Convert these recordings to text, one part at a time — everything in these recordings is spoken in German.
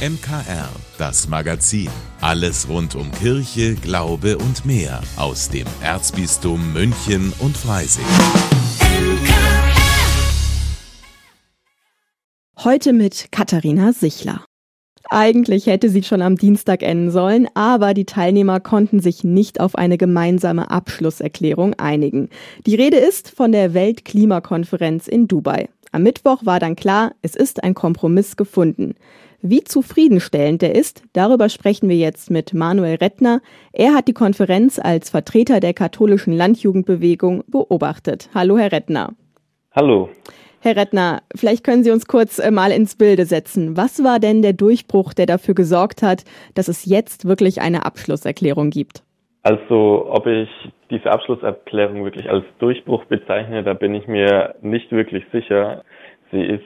MKR, das Magazin. Alles rund um Kirche, Glaube und mehr aus dem Erzbistum München und Freising. Heute mit Katharina Sichler. Eigentlich hätte sie schon am Dienstag enden sollen, aber die Teilnehmer konnten sich nicht auf eine gemeinsame Abschlusserklärung einigen. Die Rede ist von der Weltklimakonferenz in Dubai. Am Mittwoch war dann klar, es ist ein Kompromiss gefunden. Wie zufriedenstellend der ist, darüber sprechen wir jetzt mit Manuel Rettner. Er hat die Konferenz als Vertreter der katholischen Landjugendbewegung beobachtet. Hallo, Herr Rettner. Hallo. Herr Rettner, vielleicht können Sie uns kurz äh, mal ins Bilde setzen. Was war denn der Durchbruch, der dafür gesorgt hat, dass es jetzt wirklich eine Abschlusserklärung gibt? Also, ob ich diese Abschlusserklärung wirklich als Durchbruch bezeichne, da bin ich mir nicht wirklich sicher. Sie ist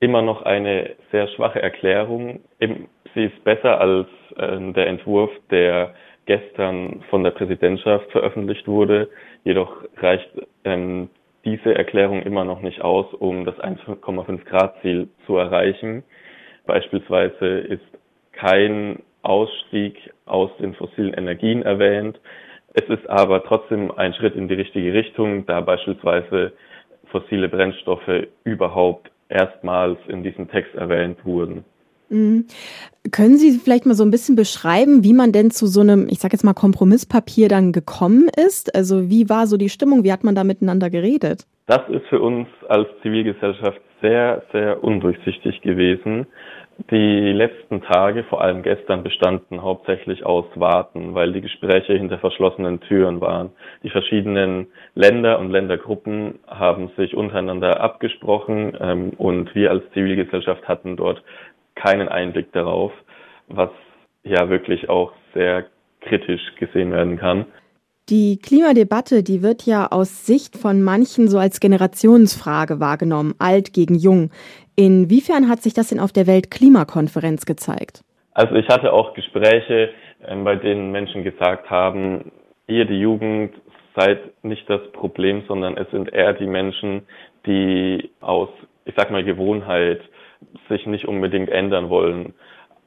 immer noch eine sehr schwache Erklärung. Sie ist besser als äh, der Entwurf, der gestern von der Präsidentschaft veröffentlicht wurde. Jedoch reicht ähm, diese Erklärung immer noch nicht aus, um das 1,5 Grad Ziel zu erreichen. Beispielsweise ist kein Ausstieg aus den fossilen Energien erwähnt. Es ist aber trotzdem ein Schritt in die richtige Richtung, da beispielsweise fossile Brennstoffe überhaupt erstmals in diesem Text erwähnt wurden. Mhm. Können Sie vielleicht mal so ein bisschen beschreiben, wie man denn zu so einem, ich sage jetzt mal, Kompromisspapier dann gekommen ist? Also wie war so die Stimmung? Wie hat man da miteinander geredet? Das ist für uns als Zivilgesellschaft sehr, sehr undurchsichtig gewesen. Die letzten Tage, vor allem gestern, bestanden hauptsächlich aus Warten, weil die Gespräche hinter verschlossenen Türen waren. Die verschiedenen Länder und Ländergruppen haben sich untereinander abgesprochen ähm, und wir als Zivilgesellschaft hatten dort keinen Einblick darauf, was ja wirklich auch sehr kritisch gesehen werden kann. Die Klimadebatte, die wird ja aus Sicht von manchen so als Generationsfrage wahrgenommen, alt gegen jung. Inwiefern hat sich das denn auf der Weltklimakonferenz gezeigt? Also ich hatte auch Gespräche, ähm, bei denen Menschen gesagt haben, ihr die Jugend seid nicht das Problem, sondern es sind eher die Menschen, die aus, ich sag mal, Gewohnheit sich nicht unbedingt ändern wollen.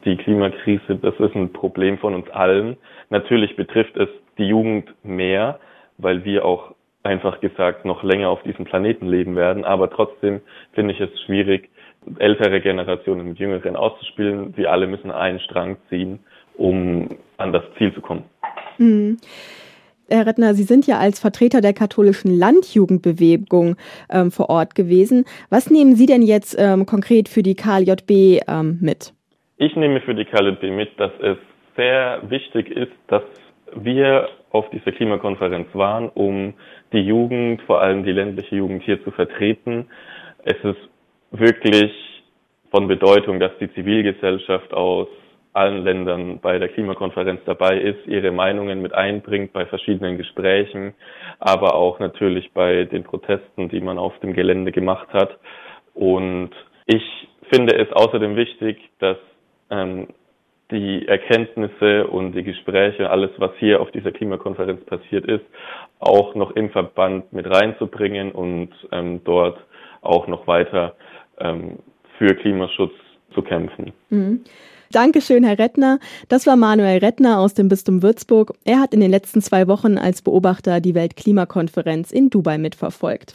Die Klimakrise, das ist ein Problem von uns allen. Natürlich betrifft es die Jugend mehr, weil wir auch einfach gesagt noch länger auf diesem Planeten leben werden. Aber trotzdem finde ich es schwierig, ältere Generationen mit jüngeren auszuspielen. Wir alle müssen einen Strang ziehen, um an das Ziel zu kommen. Hm. Herr Rettner, Sie sind ja als Vertreter der katholischen Landjugendbewegung ähm, vor Ort gewesen. Was nehmen Sie denn jetzt ähm, konkret für die KLJB ähm, mit? Ich nehme für die KLJB mit, dass es sehr wichtig ist, dass wir auf dieser Klimakonferenz waren, um die Jugend, vor allem die ländliche Jugend hier zu vertreten. Es ist wirklich von Bedeutung, dass die Zivilgesellschaft aus allen Ländern bei der Klimakonferenz dabei ist, ihre Meinungen mit einbringt bei verschiedenen Gesprächen, aber auch natürlich bei den Protesten, die man auf dem Gelände gemacht hat. Und ich finde es außerdem wichtig, dass ähm, die Erkenntnisse und die Gespräche, alles, was hier auf dieser Klimakonferenz passiert ist, auch noch im Verband mit reinzubringen und ähm, dort auch noch weiter ähm, für Klimaschutz zu kämpfen. Mhm. Dankeschön, Herr Rettner. Das war Manuel Rettner aus dem Bistum Würzburg. Er hat in den letzten zwei Wochen als Beobachter die Weltklimakonferenz in Dubai mitverfolgt.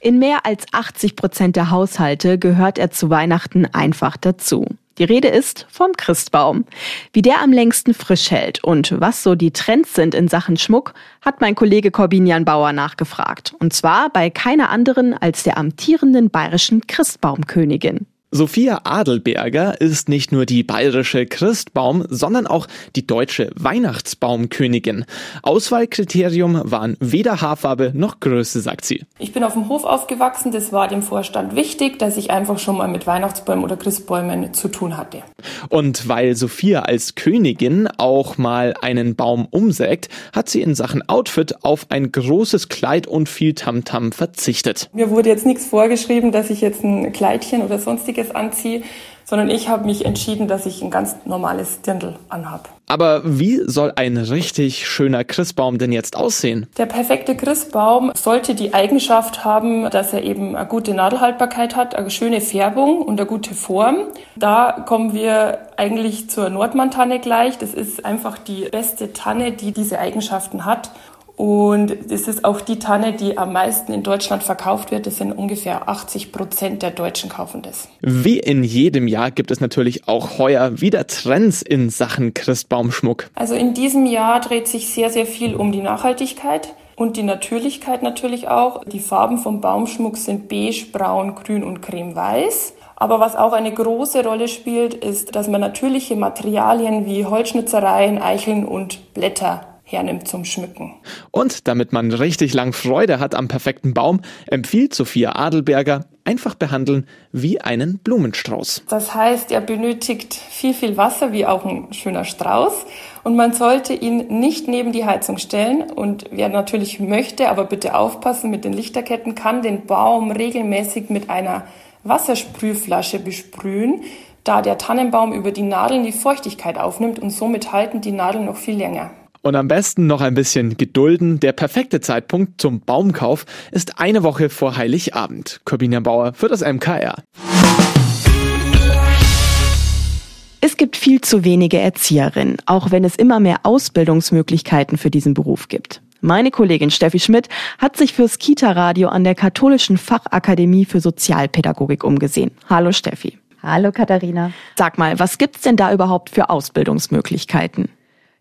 In mehr als 80 Prozent der Haushalte gehört er zu Weihnachten einfach dazu. Die Rede ist vom Christbaum. Wie der am längsten frisch hält und was so die Trends sind in Sachen Schmuck, hat mein Kollege Corbinian Bauer nachgefragt. Und zwar bei keiner anderen als der amtierenden bayerischen Christbaumkönigin. Sophia Adelberger ist nicht nur die bayerische Christbaum, sondern auch die deutsche Weihnachtsbaumkönigin. Auswahlkriterium waren weder Haarfarbe noch Größe, sagt sie. Ich bin auf dem Hof aufgewachsen, das war dem Vorstand wichtig, dass ich einfach schon mal mit Weihnachtsbäumen oder Christbäumen zu tun hatte. Und weil Sophia als Königin auch mal einen Baum umsägt, hat sie in Sachen Outfit auf ein großes Kleid und viel Tamtam -Tam verzichtet. Mir wurde jetzt nichts vorgeschrieben, dass ich jetzt ein Kleidchen oder sonstiges Schickes anziehe, sondern ich habe mich entschieden, dass ich ein ganz normales Dirndl anhab. Aber wie soll ein richtig schöner Christbaum denn jetzt aussehen? Der perfekte Christbaum sollte die Eigenschaft haben, dass er eben eine gute Nadelhaltbarkeit hat, eine schöne Färbung und eine gute Form. Da kommen wir eigentlich zur Nordmann-Tanne gleich. Das ist einfach die beste Tanne, die diese Eigenschaften hat. Und es ist auch die Tanne, die am meisten in Deutschland verkauft wird. Das sind ungefähr 80 Prozent der Deutschen kaufen das. Wie in jedem Jahr gibt es natürlich auch heuer wieder Trends in Sachen Christbaumschmuck. Also in diesem Jahr dreht sich sehr, sehr viel um die Nachhaltigkeit. Und die Natürlichkeit natürlich auch. Die Farben vom Baumschmuck sind beige, braun, grün und creme-weiß. Aber was auch eine große Rolle spielt, ist, dass man natürliche Materialien wie Holzschnitzereien, Eicheln und Blätter hernimmt zum Schmücken. Und damit man richtig lang Freude hat am perfekten Baum, empfiehlt Sophia Adelberger, einfach behandeln wie einen Blumenstrauß. Das heißt, er benötigt viel, viel Wasser, wie auch ein schöner Strauß. Und man sollte ihn nicht neben die Heizung stellen. Und wer natürlich möchte, aber bitte aufpassen mit den Lichterketten, kann den Baum regelmäßig mit einer Wassersprühflasche besprühen, da der Tannenbaum über die Nadeln die Feuchtigkeit aufnimmt und somit halten die Nadeln noch viel länger. Und am besten noch ein bisschen gedulden. Der perfekte Zeitpunkt zum Baumkauf ist eine Woche vor Heiligabend. Corbinian Bauer für das MKR. Es gibt viel zu wenige Erzieherinnen, auch wenn es immer mehr Ausbildungsmöglichkeiten für diesen Beruf gibt. Meine Kollegin Steffi Schmidt hat sich fürs Kita-Radio an der Katholischen Fachakademie für Sozialpädagogik umgesehen. Hallo Steffi. Hallo Katharina. Sag mal, was gibt's denn da überhaupt für Ausbildungsmöglichkeiten?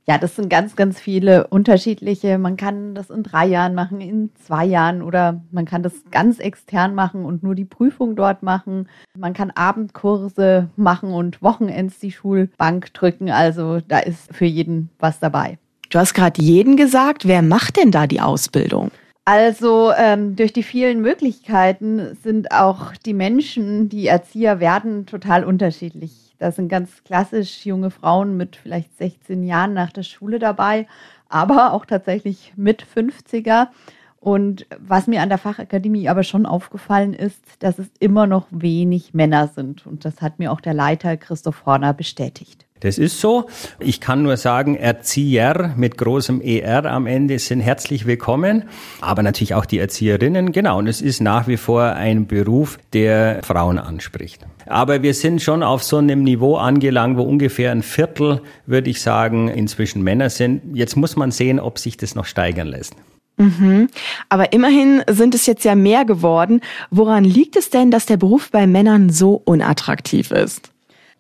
Ja, das sind ganz, ganz viele unterschiedliche. Man kann das in drei Jahren machen, in zwei Jahren oder man kann das ganz extern machen und nur die Prüfung dort machen. Man kann Abendkurse machen und Wochenends die Schulbank drücken. Also da ist für jeden was dabei. Du hast gerade jeden gesagt. Wer macht denn da die Ausbildung? Also ähm, durch die vielen Möglichkeiten sind auch die Menschen, die Erzieher werden, total unterschiedlich. Da sind ganz klassisch junge Frauen mit vielleicht 16 Jahren nach der Schule dabei, aber auch tatsächlich mit 50er. Und was mir an der Fachakademie aber schon aufgefallen ist, dass es immer noch wenig Männer sind. Und das hat mir auch der Leiter Christoph Horner bestätigt. Das ist so. Ich kann nur sagen, Erzieher mit großem ER am Ende sind herzlich willkommen, aber natürlich auch die Erzieherinnen. Genau, und es ist nach wie vor ein Beruf, der Frauen anspricht. Aber wir sind schon auf so einem Niveau angelangt, wo ungefähr ein Viertel, würde ich sagen, inzwischen Männer sind. Jetzt muss man sehen, ob sich das noch steigern lässt. Mhm. Aber immerhin sind es jetzt ja mehr geworden. Woran liegt es denn, dass der Beruf bei Männern so unattraktiv ist?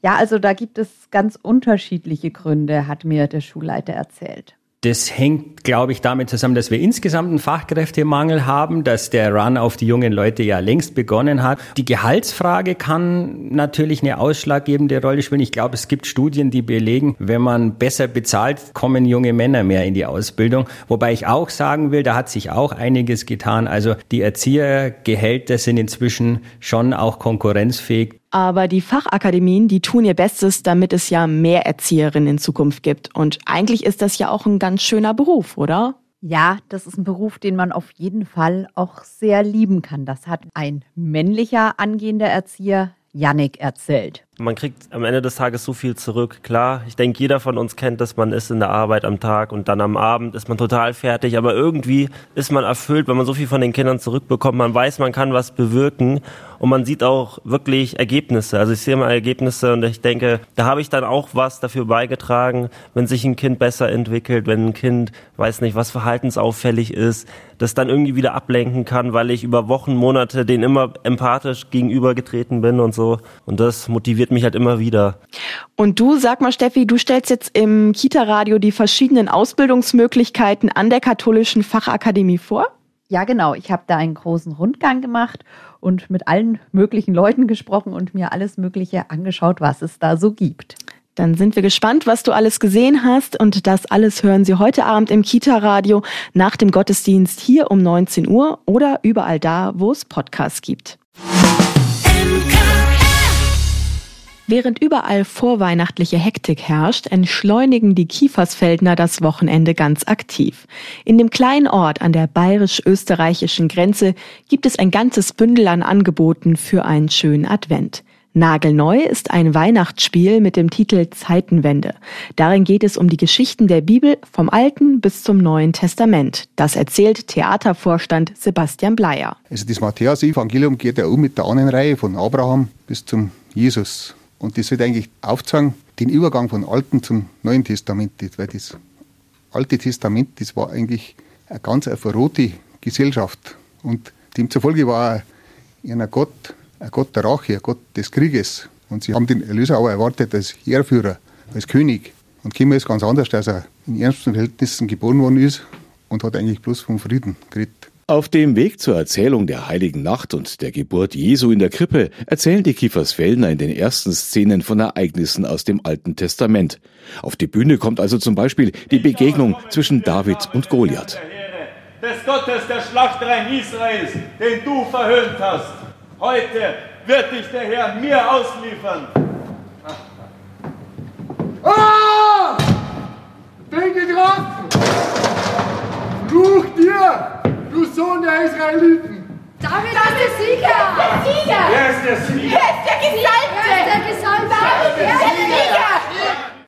Ja, also da gibt es ganz unterschiedliche Gründe, hat mir der Schulleiter erzählt. Das hängt, glaube ich, damit zusammen, dass wir insgesamt einen Fachkräftemangel haben, dass der Run auf die jungen Leute ja längst begonnen hat. Die Gehaltsfrage kann natürlich eine ausschlaggebende Rolle spielen. Ich glaube, es gibt Studien, die belegen, wenn man besser bezahlt, kommen junge Männer mehr in die Ausbildung. Wobei ich auch sagen will, da hat sich auch einiges getan. Also die Erziehergehälter sind inzwischen schon auch konkurrenzfähig. Aber die Fachakademien, die tun ihr Bestes, damit es ja mehr Erzieherinnen in Zukunft gibt. Und eigentlich ist das ja auch ein ganz schöner Beruf, oder? Ja, das ist ein Beruf, den man auf jeden Fall auch sehr lieben kann. Das hat ein männlicher angehender Erzieher, Yannick, erzählt. Man kriegt am Ende des Tages so viel zurück. Klar, ich denke, jeder von uns kennt das, man ist in der Arbeit am Tag und dann am Abend ist man total fertig, aber irgendwie ist man erfüllt, wenn man so viel von den Kindern zurückbekommt. Man weiß, man kann was bewirken und man sieht auch wirklich Ergebnisse. Also ich sehe mal Ergebnisse und ich denke, da habe ich dann auch was dafür beigetragen, wenn sich ein Kind besser entwickelt, wenn ein Kind, weiß nicht, was verhaltensauffällig ist, das dann irgendwie wieder ablenken kann, weil ich über Wochen, Monate denen immer empathisch gegenübergetreten bin und so. Und das motiviert mich halt immer wieder. Und du, sag mal, Steffi, du stellst jetzt im Kita-Radio die verschiedenen Ausbildungsmöglichkeiten an der Katholischen Fachakademie vor? Ja, genau. Ich habe da einen großen Rundgang gemacht und mit allen möglichen Leuten gesprochen und mir alles Mögliche angeschaut, was es da so gibt. Dann sind wir gespannt, was du alles gesehen hast und das alles hören Sie heute Abend im Kita-Radio nach dem Gottesdienst hier um 19 Uhr oder überall da, wo es Podcasts gibt. Während überall vorweihnachtliche Hektik herrscht, entschleunigen die Kiefersfeldner das Wochenende ganz aktiv. In dem kleinen Ort an der bayerisch-österreichischen Grenze gibt es ein ganzes Bündel an Angeboten für einen schönen Advent. Nagelneu ist ein Weihnachtsspiel mit dem Titel Zeitenwende. Darin geht es um die Geschichten der Bibel vom Alten bis zum Neuen Testament. Das erzählt Theatervorstand Sebastian Bleier. Also das Matthäus-Evangelium geht ja um mit der Ahnenreihe von Abraham bis zum Jesus. Und das wird eigentlich aufzeigen, den Übergang von Alten zum Neuen Testament. Weil das Alte Testament, das war eigentlich eine ganz eine verrohte Gesellschaft. Und demzufolge war er ein Gott, ein Gott der Rache, ein Gott des Krieges. Und sie haben den Erlöser auch erwartet als Heerführer, als König. Und Kim ist ganz anders, dass er in ernsten Verhältnissen geboren worden ist und hat eigentlich bloß vom Frieden geredet. Auf dem Weg zur Erzählung der Heiligen Nacht und der Geburt Jesu in der Krippe erzählen die Kiefersfeldner in den ersten Szenen von Ereignissen aus dem Alten Testament. Auf die Bühne kommt also zum Beispiel die Begegnung zwischen David und Goliath. Des Gottes der Schlachtreihen Israels, den du verhöhnt hast. Heute wird dich der Herr mir ausliefern. Ah! Sohn der Israeliten! David das ist der Sieger! Der Sieger! Wer ist der Sieger? Wer ist der Gesalbte? Wer ist der Gesalbte? Wer ist der Sieger?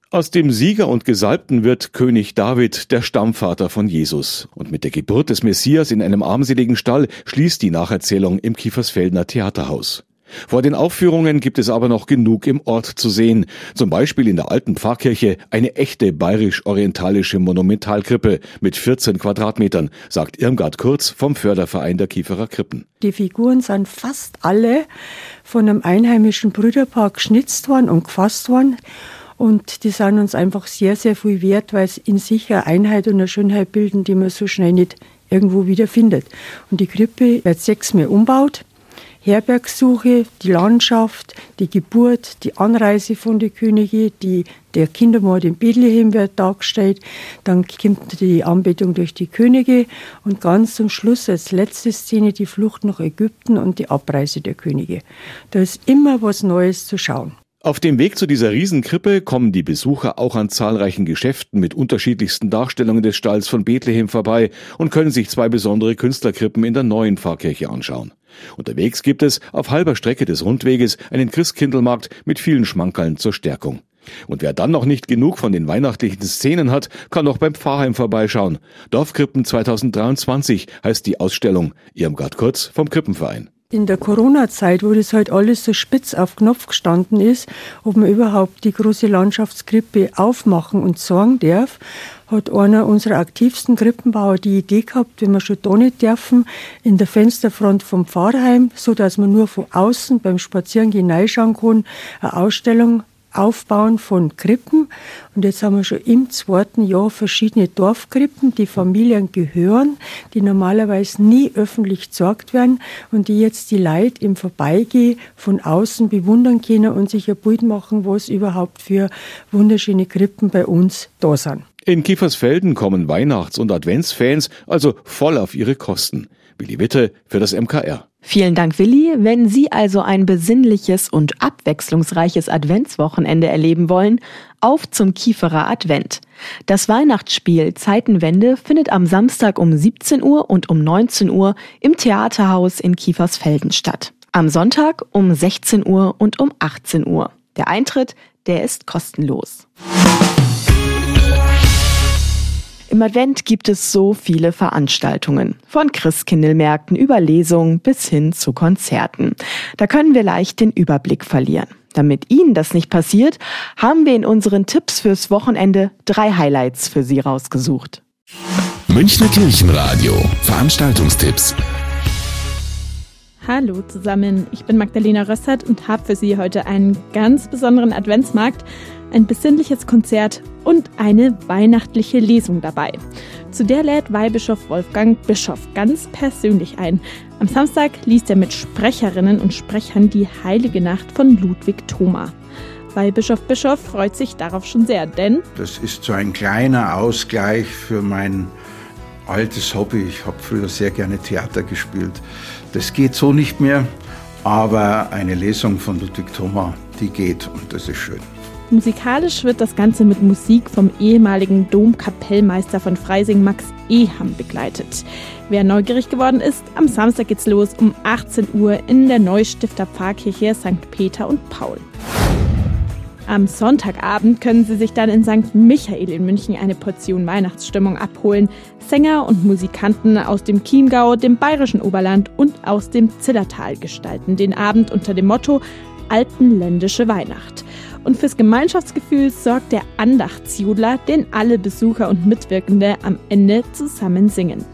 Aus dem Sieger und Gesalbten wird König David der Stammvater von Jesus. Und mit der Geburt des Messias in einem armseligen Stall schließt die Nacherzählung im Kiefersfeldner Theaterhaus. Vor den Aufführungen gibt es aber noch genug im Ort zu sehen. Zum Beispiel in der alten Pfarrkirche eine echte bayerisch-orientalische Monumentalkrippe mit 14 Quadratmetern, sagt Irmgard Kurz vom Förderverein der Kieferer Krippen. Die Figuren sind fast alle von einem einheimischen Brüderpaar geschnitzt worden und gefasst worden. Und die sind uns einfach sehr, sehr viel wert, weil es in sich eine Einheit und eine Schönheit bilden, die man so schnell nicht irgendwo wiederfindet. Und die Krippe wird sechsmal umbaut. Herbergssuche, die Landschaft, die Geburt, die Anreise von den Königen, die, der Kindermord in Bethlehem wird dargestellt, dann kommt die Anbetung durch die Könige und ganz zum Schluss als letzte Szene die Flucht nach Ägypten und die Abreise der Könige. Da ist immer was Neues zu schauen. Auf dem Weg zu dieser Riesenkrippe kommen die Besucher auch an zahlreichen Geschäften mit unterschiedlichsten Darstellungen des Stalls von Bethlehem vorbei und können sich zwei besondere Künstlerkrippen in der neuen Pfarrkirche anschauen. Unterwegs gibt es auf halber Strecke des Rundweges einen Christkindlmarkt mit vielen Schmankerln zur Stärkung. Und wer dann noch nicht genug von den weihnachtlichen Szenen hat, kann auch beim Pfarrheim vorbeischauen. Dorfkrippen 2023 heißt die Ausstellung. Irmgard Kurz vom Krippenverein in der Corona-Zeit, wo das halt alles so spitz auf Knopf gestanden ist, ob man überhaupt die große Landschaftskrippe aufmachen und sorgen darf, hat einer unserer aktivsten Krippenbauer die Idee gehabt, wenn wir schon da nicht dürfen, in der Fensterfront vom Pfarrheim, so dass man nur von außen beim Spazierengehen hineinschauen kann, eine Ausstellung Aufbauen von Krippen. Und jetzt haben wir schon im zweiten Jahr verschiedene Dorfkrippen, die Familien gehören, die normalerweise nie öffentlich gesorgt werden und die jetzt die Leute im Vorbeigehen von außen bewundern können und sich ein Bild machen, was überhaupt für wunderschöne Krippen bei uns da sind. In Kiefersfelden kommen Weihnachts- und Adventsfans also voll auf ihre Kosten. Willi Witte für das MKR. Vielen Dank, Willi. Wenn Sie also ein besinnliches und abwechslungsreiches Adventswochenende erleben wollen, auf zum Kieferer Advent. Das Weihnachtsspiel Zeitenwende findet am Samstag um 17 Uhr und um 19 Uhr im Theaterhaus in Kiefersfelden statt. Am Sonntag um 16 Uhr und um 18 Uhr. Der Eintritt, der ist kostenlos. Im Advent gibt es so viele Veranstaltungen. Von Christkindlmärkten über Lesungen bis hin zu Konzerten. Da können wir leicht den Überblick verlieren. Damit Ihnen das nicht passiert, haben wir in unseren Tipps fürs Wochenende drei Highlights für Sie rausgesucht. Münchner Kirchenradio. Veranstaltungstipps. Hallo zusammen, ich bin Magdalena Rössert und habe für Sie heute einen ganz besonderen Adventsmarkt ein besinnliches Konzert und eine weihnachtliche Lesung dabei. Zu der lädt Weihbischof Wolfgang Bischof ganz persönlich ein. Am Samstag liest er mit Sprecherinnen und Sprechern die Heilige Nacht von Ludwig Thoma. Weihbischof Bischof freut sich darauf schon sehr, denn das ist so ein kleiner Ausgleich für mein altes Hobby. Ich habe früher sehr gerne Theater gespielt. Das geht so nicht mehr, aber eine Lesung von Ludwig Thoma, die geht und das ist schön. Musikalisch wird das Ganze mit Musik vom ehemaligen Domkapellmeister von Freising Max Eham begleitet. Wer neugierig geworden ist, am Samstag geht's los um 18 Uhr in der Neustifter Pfarrkirche St. Peter und Paul. Am Sonntagabend können Sie sich dann in St. Michael in München eine Portion Weihnachtsstimmung abholen. Sänger und Musikanten aus dem Chiemgau, dem bayerischen Oberland und aus dem Zillertal gestalten den Abend unter dem Motto Alpenländische Weihnacht. Und fürs Gemeinschaftsgefühl sorgt der Andachtsjudler, den alle Besucher und Mitwirkende am Ende zusammen singen.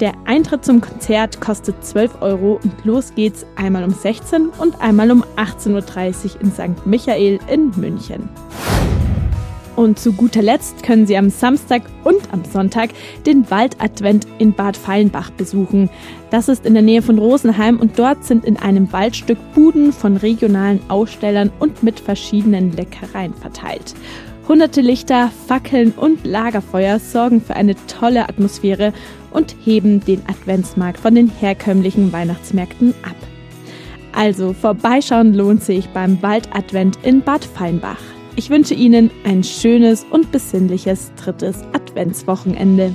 Der Eintritt zum Konzert kostet 12 Euro und los geht's einmal um 16 und einmal um 18.30 Uhr in St. Michael in München. Und zu guter Letzt können Sie am Samstag und am Sonntag den Waldadvent in Bad Fallenbach besuchen. Das ist in der Nähe von Rosenheim und dort sind in einem Waldstück Buden von regionalen Ausstellern und mit verschiedenen Leckereien verteilt. Hunderte Lichter, Fackeln und Lagerfeuer sorgen für eine tolle Atmosphäre und heben den Adventsmarkt von den herkömmlichen Weihnachtsmärkten ab. Also vorbeischauen lohnt sich beim Waldadvent in Bad Feinbach. Ich wünsche Ihnen ein schönes und besinnliches drittes Adventswochenende.